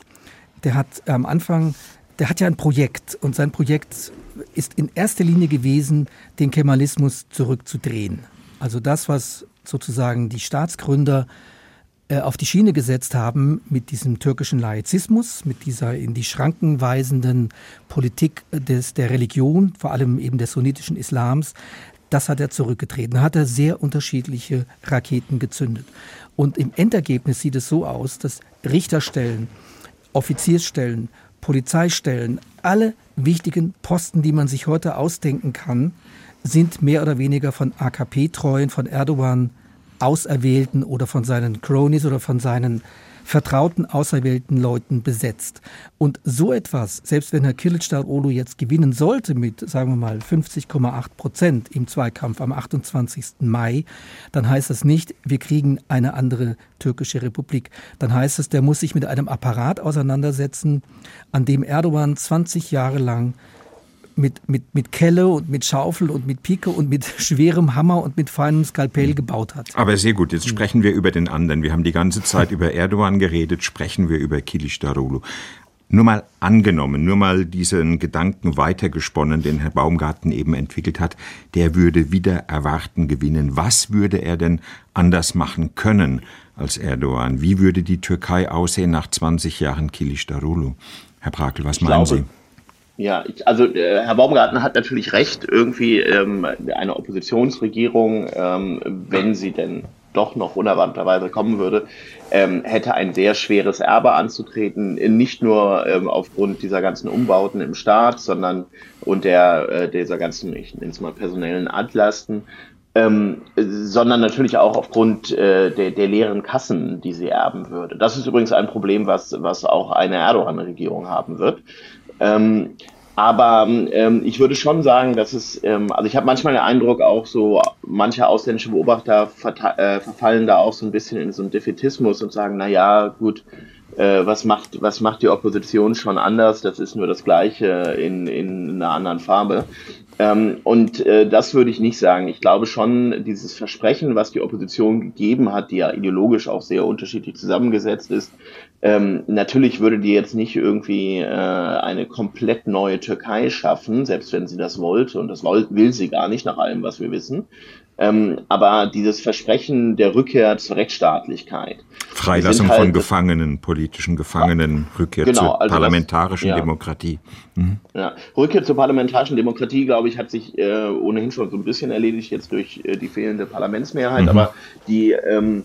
Der hat am Anfang, der hat ja ein Projekt und sein Projekt ist in erster Linie gewesen, den Kemalismus zurückzudrehen. Also das, was sozusagen die Staatsgründer äh, auf die Schiene gesetzt haben mit diesem türkischen Laizismus, mit dieser in die Schranken weisenden Politik des, der Religion, vor allem eben des sunnitischen Islams, das hat er zurückgetreten. Hat er sehr unterschiedliche Raketen gezündet. Und im Endergebnis sieht es so aus, dass Richterstellen, Offiziersstellen, Polizeistellen, alle wichtigen Posten, die man sich heute ausdenken kann, sind mehr oder weniger von AKP-Treuen, von Erdogan auserwählten oder von seinen Cronies oder von seinen vertrauten, auserwählten Leuten besetzt. Und so etwas, selbst wenn Herr Kilicdaroglu jetzt gewinnen sollte mit, sagen wir mal, 50,8 Prozent im Zweikampf am 28. Mai, dann heißt das nicht, wir kriegen eine andere türkische Republik. Dann heißt es, der muss sich mit einem Apparat auseinandersetzen, an dem Erdogan 20 Jahre lang mit, mit, mit Kelle und mit Schaufel und mit Pike und mit schwerem Hammer und mit feinem Skalpell gebaut hat. Aber sehr gut, jetzt sprechen wir über den anderen. Wir haben die ganze Zeit über Erdogan geredet, sprechen wir über Kilicdaroglu. Nur mal angenommen, nur mal diesen Gedanken weitergesponnen, den Herr Baumgarten eben entwickelt hat, der würde wieder erwarten gewinnen. Was würde er denn anders machen können als Erdogan? Wie würde die Türkei aussehen nach 20 Jahren Kilicdaroglu? Herr Brakel, was ich meinen glaube, Sie? Ja, ich, also äh, Herr Baumgarten hat natürlich recht, irgendwie ähm, eine Oppositionsregierung, ähm, wenn sie denn doch noch unerwarteterweise kommen würde, ähm, hätte ein sehr schweres Erbe anzutreten, nicht nur ähm, aufgrund dieser ganzen Umbauten im Staat, sondern und der äh, dieser ganzen, ich nenne es mal personellen Altlasten, ähm, sondern natürlich auch aufgrund äh, der, der leeren Kassen, die sie erben würde. Das ist übrigens ein Problem, was, was auch eine Erdogan-Regierung haben wird. Ähm, aber ähm, ich würde schon sagen, dass es, ähm, also ich habe manchmal den Eindruck, auch so manche ausländische Beobachter äh, verfallen da auch so ein bisschen in so einen Defetismus und sagen, na ja, gut, äh, was macht was macht die Opposition schon anders? Das ist nur das Gleiche in, in einer anderen Farbe. Ähm, und äh, das würde ich nicht sagen. Ich glaube schon, dieses Versprechen, was die Opposition gegeben hat, die ja ideologisch auch sehr unterschiedlich zusammengesetzt ist, ähm, natürlich würde die jetzt nicht irgendwie äh, eine komplett neue Türkei schaffen, selbst wenn sie das wollte. Und das will sie gar nicht, nach allem, was wir wissen. Ähm, aber dieses Versprechen der Rückkehr zur Rechtsstaatlichkeit. Freilassung halt, von Gefangenen, politischen Gefangenen, Rückkehr genau, zur also parlamentarischen das, ja. Demokratie. Mhm. Ja. Rückkehr zur parlamentarischen Demokratie, glaube ich, hat sich äh, ohnehin schon so ein bisschen erledigt jetzt durch äh, die fehlende Parlamentsmehrheit. Mhm. Aber die ähm,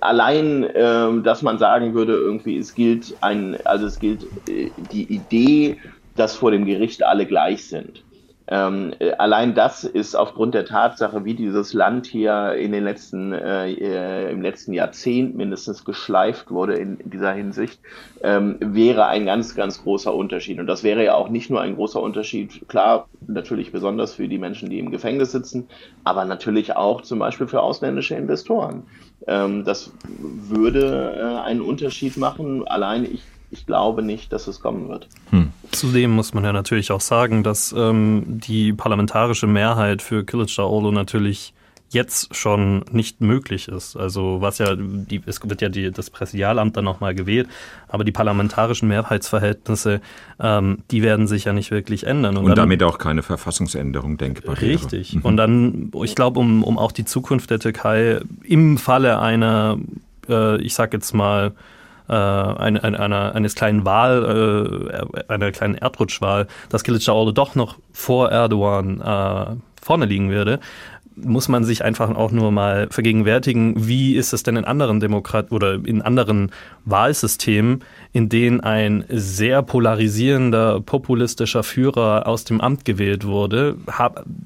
allein, äh, dass man sagen würde, irgendwie, es gilt ein, also es gilt äh, die Idee, dass vor dem Gericht alle gleich sind. Ähm, äh, allein das ist aufgrund der Tatsache, wie dieses Land hier in den letzten, äh, äh, im letzten Jahrzehnt mindestens geschleift wurde in, dieser Hinsicht, ähm, wäre ein ganz, ganz großer Unterschied. Und das wäre ja auch nicht nur ein großer Unterschied, klar, natürlich besonders für die Menschen, die im Gefängnis sitzen, aber natürlich auch zum Beispiel für ausländische Investoren. Ähm, das würde äh, einen Unterschied machen. Allein ich ich glaube nicht, dass es kommen wird. Hm. Zudem muss man ja natürlich auch sagen, dass ähm, die parlamentarische Mehrheit für Kılıçdaroğlu natürlich jetzt schon nicht möglich ist. Also was ja, die, es wird ja die, das Präsidialamt dann nochmal gewählt, aber die parlamentarischen Mehrheitsverhältnisse, ähm, die werden sich ja nicht wirklich ändern. Und, Und dann, damit auch keine Verfassungsänderung denkbar Richtig. Mhm. Und dann, ich glaube, um, um auch die Zukunft der Türkei im Falle einer, äh, ich sag jetzt mal, äh, eine, eine, eines kleinen Wahl, äh, einer kleinen Erdrutschwahl, dass Kılıçdaroğlu doch noch vor Erdogan äh, vorne liegen würde, muss man sich einfach auch nur mal vergegenwärtigen, wie ist es denn in anderen Demokrat oder in anderen Wahlsystemen, in denen ein sehr polarisierender, populistischer Führer aus dem Amt gewählt wurde.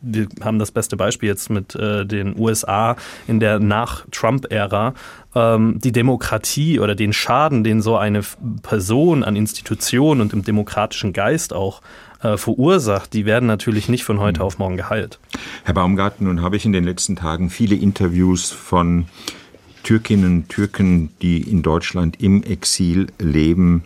wir haben das beste Beispiel jetzt mit äh, den USA in der Nach-Trump-Ära. Ähm, die Demokratie oder den Schaden, den so eine Person an Institutionen und im demokratischen Geist auch äh, verursacht, die werden natürlich nicht von heute auf morgen geheilt. Herr Baumgarten, nun habe ich in den letzten Tagen viele Interviews von Türkinnen und Türken, die in Deutschland im Exil leben,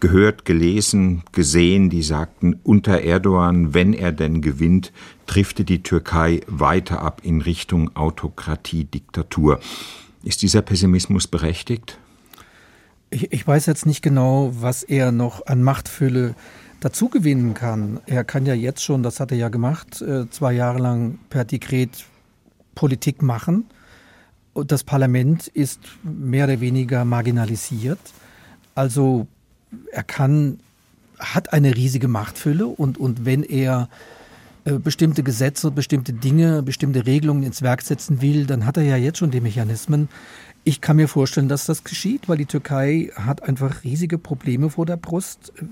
gehört, gelesen, gesehen, die sagten, unter Erdogan, wenn er denn gewinnt, drifte die Türkei weiter ab in Richtung Autokratie, Diktatur. Ist dieser Pessimismus berechtigt? Ich, ich weiß jetzt nicht genau, was er noch an Machtfülle dazugewinnen kann. Er kann ja jetzt schon, das hat er ja gemacht, äh, zwei Jahre lang per Dekret Politik machen. Das Parlament ist mehr oder weniger marginalisiert. Also er kann, hat eine riesige Machtfülle und, und wenn er äh, bestimmte Gesetze, bestimmte Dinge, bestimmte Regelungen ins Werk setzen will, dann hat er ja jetzt schon die Mechanismen. Ich kann mir vorstellen, dass das geschieht, weil die Türkei hat einfach riesige Probleme vor der Brust, äh,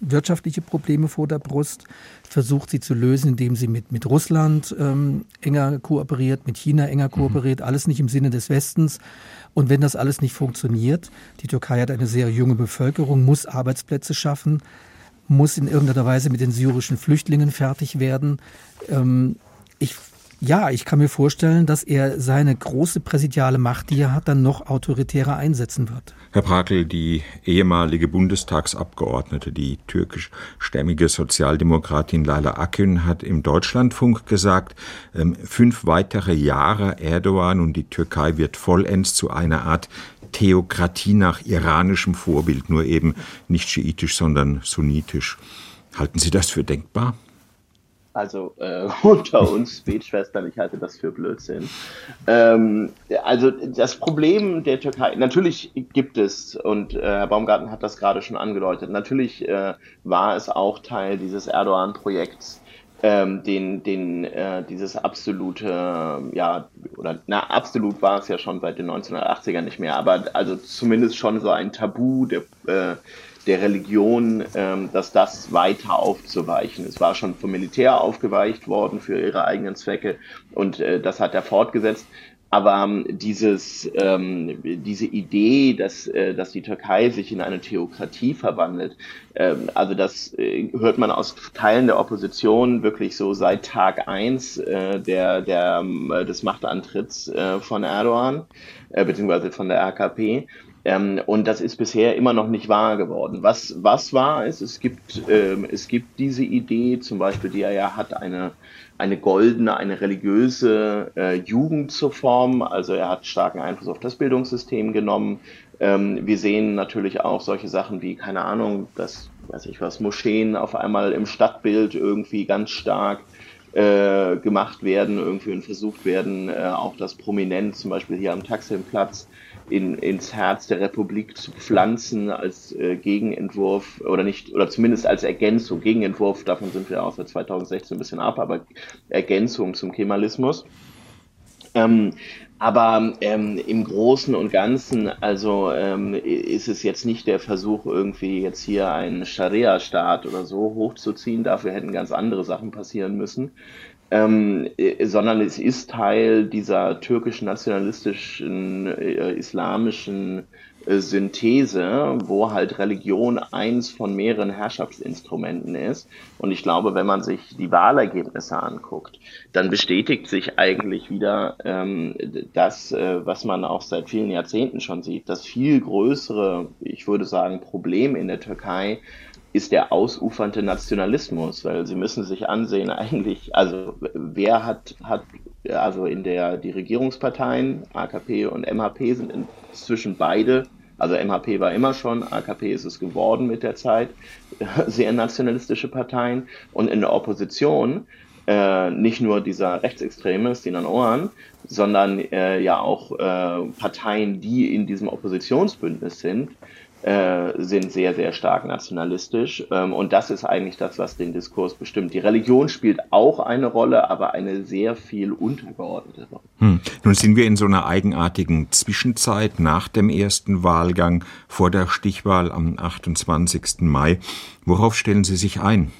wirtschaftliche Probleme vor der Brust, versucht sie zu lösen, indem sie mit, mit Russland ähm, enger kooperiert, mit China enger kooperiert, mhm. alles nicht im Sinne des Westens. Und wenn das alles nicht funktioniert, die Türkei hat eine sehr junge Bevölkerung, muss Arbeitsplätze schaffen, muss in irgendeiner Weise mit den syrischen Flüchtlingen fertig werden. Ähm, ich ja, ich kann mir vorstellen, dass er seine große präsidiale Macht, die er hat, dann noch autoritärer einsetzen wird. Herr Brakel, die ehemalige Bundestagsabgeordnete, die türkischstämmige Sozialdemokratin Laila Akün hat im Deutschlandfunk gesagt, ähm, fünf weitere Jahre Erdogan und die Türkei wird vollends zu einer Art Theokratie nach iranischem Vorbild, nur eben nicht schiitisch, sondern sunnitisch. Halten Sie das für denkbar? Also äh, unter uns Betschwestern, ich halte das für Blödsinn. Ähm, also das Problem der Türkei, natürlich gibt es, und äh, Herr Baumgarten hat das gerade schon angedeutet, natürlich äh, war es auch Teil dieses Erdogan-Projekts, ähm, den, den, äh, dieses absolute, ja, oder na, absolut war es ja schon seit den 1980ern nicht mehr, aber also zumindest schon so ein Tabu der, äh, der Religion, ähm, dass das weiter aufzuweichen. Es war schon vom Militär aufgeweicht worden für ihre eigenen Zwecke und äh, das hat er fortgesetzt. Aber ähm, dieses, ähm, diese Idee, dass, äh, dass die Türkei sich in eine Theokratie verwandelt, ähm, also das äh, hört man aus Teilen der Opposition wirklich so seit Tag eins äh, der, der, äh, des Machtantritts äh, von Erdogan, äh, beziehungsweise von der AKP. Ähm, und das ist bisher immer noch nicht wahr geworden. Was, was wahr ist, es gibt, ähm, es gibt diese Idee, zum Beispiel, die er ja hat, eine, eine goldene, eine religiöse äh, Jugend zu formen. Also er hat starken Einfluss auf das Bildungssystem genommen. Ähm, wir sehen natürlich auch solche Sachen wie, keine Ahnung, dass, weiß ich was, Moscheen auf einmal im Stadtbild irgendwie ganz stark äh, gemacht werden, irgendwie und versucht werden, äh, auch das prominent, zum Beispiel hier am Taximplatz, in, ins Herz der Republik zu pflanzen als äh, Gegenentwurf oder nicht, oder zumindest als Ergänzung. Gegenentwurf, davon sind wir auch seit 2016 ein bisschen ab, aber Ergänzung zum Kemalismus. Ähm, aber ähm, im Großen und Ganzen, also ähm, ist es jetzt nicht der Versuch, irgendwie jetzt hier einen Scharia-Staat oder so hochzuziehen. Dafür hätten ganz andere Sachen passieren müssen ähm, äh, sondern es ist Teil dieser türkischen nationalistischen äh, islamischen äh, Synthese, wo halt Religion eins von mehreren Herrschaftsinstrumenten ist. Und ich glaube, wenn man sich die Wahlergebnisse anguckt, dann bestätigt sich eigentlich wieder ähm, das, äh, was man auch seit vielen Jahrzehnten schon sieht, das viel größere, ich würde sagen, Problem in der Türkei ist der ausufernde Nationalismus, weil sie müssen sich ansehen eigentlich, also wer hat, hat also in der, die Regierungsparteien, AKP und MHP sind inzwischen beide, also MHP war immer schon, AKP ist es geworden mit der Zeit, sehr nationalistische Parteien. Und in der Opposition äh, nicht nur dieser Rechtsextreme, Sinan Oran, sondern äh, ja auch äh, Parteien, die in diesem Oppositionsbündnis sind, äh, sind sehr, sehr stark nationalistisch. Ähm, und das ist eigentlich das, was den Diskurs bestimmt. Die Religion spielt auch eine Rolle, aber eine sehr viel untergeordnete Rolle. Hm. Nun sind wir in so einer eigenartigen Zwischenzeit nach dem ersten Wahlgang vor der Stichwahl am 28. Mai. Worauf stellen Sie sich ein?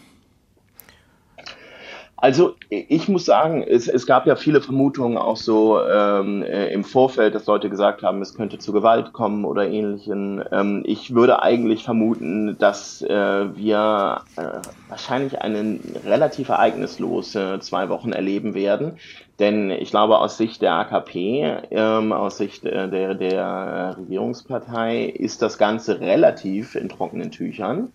Also ich muss sagen, es, es gab ja viele Vermutungen auch so ähm, äh, im Vorfeld, dass Leute gesagt haben, es könnte zu Gewalt kommen oder ähnlichen. Ähm, ich würde eigentlich vermuten, dass äh, wir äh, wahrscheinlich eine relativ ereignislose zwei Wochen erleben werden. Denn ich glaube, aus Sicht der AKP, ähm, aus Sicht äh, der, der Regierungspartei ist das Ganze relativ in trockenen Tüchern.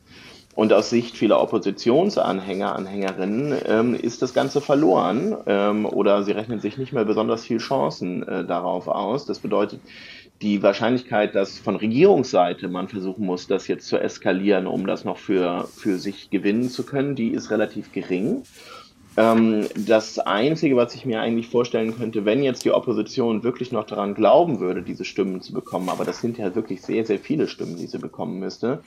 Und aus Sicht vieler Oppositionsanhänger, Anhängerinnen ähm, ist das Ganze verloren ähm, oder sie rechnen sich nicht mehr besonders viel Chancen äh, darauf aus. Das bedeutet, die Wahrscheinlichkeit, dass von Regierungsseite man versuchen muss, das jetzt zu eskalieren, um das noch für, für sich gewinnen zu können, die ist relativ gering. Ähm, das Einzige, was ich mir eigentlich vorstellen könnte, wenn jetzt die Opposition wirklich noch daran glauben würde, diese Stimmen zu bekommen, aber das sind ja wirklich sehr, sehr viele Stimmen, die sie bekommen müsste,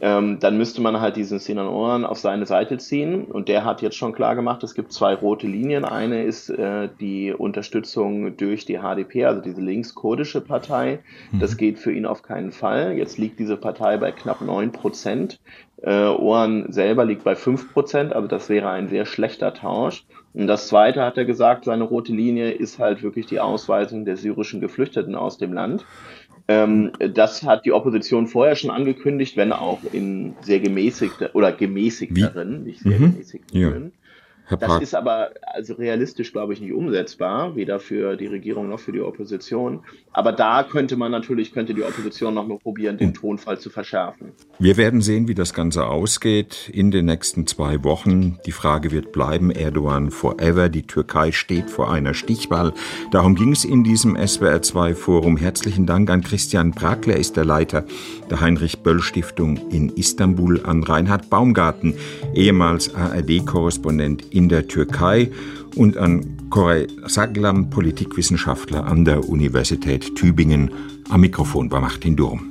ähm, dann müsste man halt diesen Sinan Oran auf seine Seite ziehen. Und der hat jetzt schon klar gemacht, es gibt zwei rote Linien. Eine ist äh, die Unterstützung durch die HDP, also diese linkskurdische Partei. Das mhm. geht für ihn auf keinen Fall. Jetzt liegt diese Partei bei knapp neun Prozent. Äh, Oran selber liegt bei fünf Prozent, also das wäre ein sehr schlechter Tausch. Und das Zweite hat er gesagt, seine rote Linie ist halt wirklich die Ausweisung der syrischen Geflüchteten aus dem Land. Ähm, das hat die Opposition vorher schon angekündigt, wenn auch in sehr gemäßigter oder gemäßigteren, Wie? nicht sehr mhm. gemäßigteren. Das ist aber also realistisch, glaube ich, nicht umsetzbar, weder für die Regierung noch für die Opposition. Aber da könnte man natürlich, könnte die Opposition noch mal probieren, den Tonfall zu verschärfen. Wir werden sehen, wie das Ganze ausgeht in den nächsten zwei Wochen. Die Frage wird bleiben, Erdogan forever. Die Türkei steht vor einer Stichwahl. Darum ging es in diesem SWR2-Forum. Herzlichen Dank an Christian Brakler, ist der Leiter der Heinrich-Böll-Stiftung in Istanbul, an Reinhard Baumgarten, ehemals ARD-Korrespondent in der Türkei und an Koray Saglam, Politikwissenschaftler an der Universität Tübingen. Am Mikrofon war Martin Durm.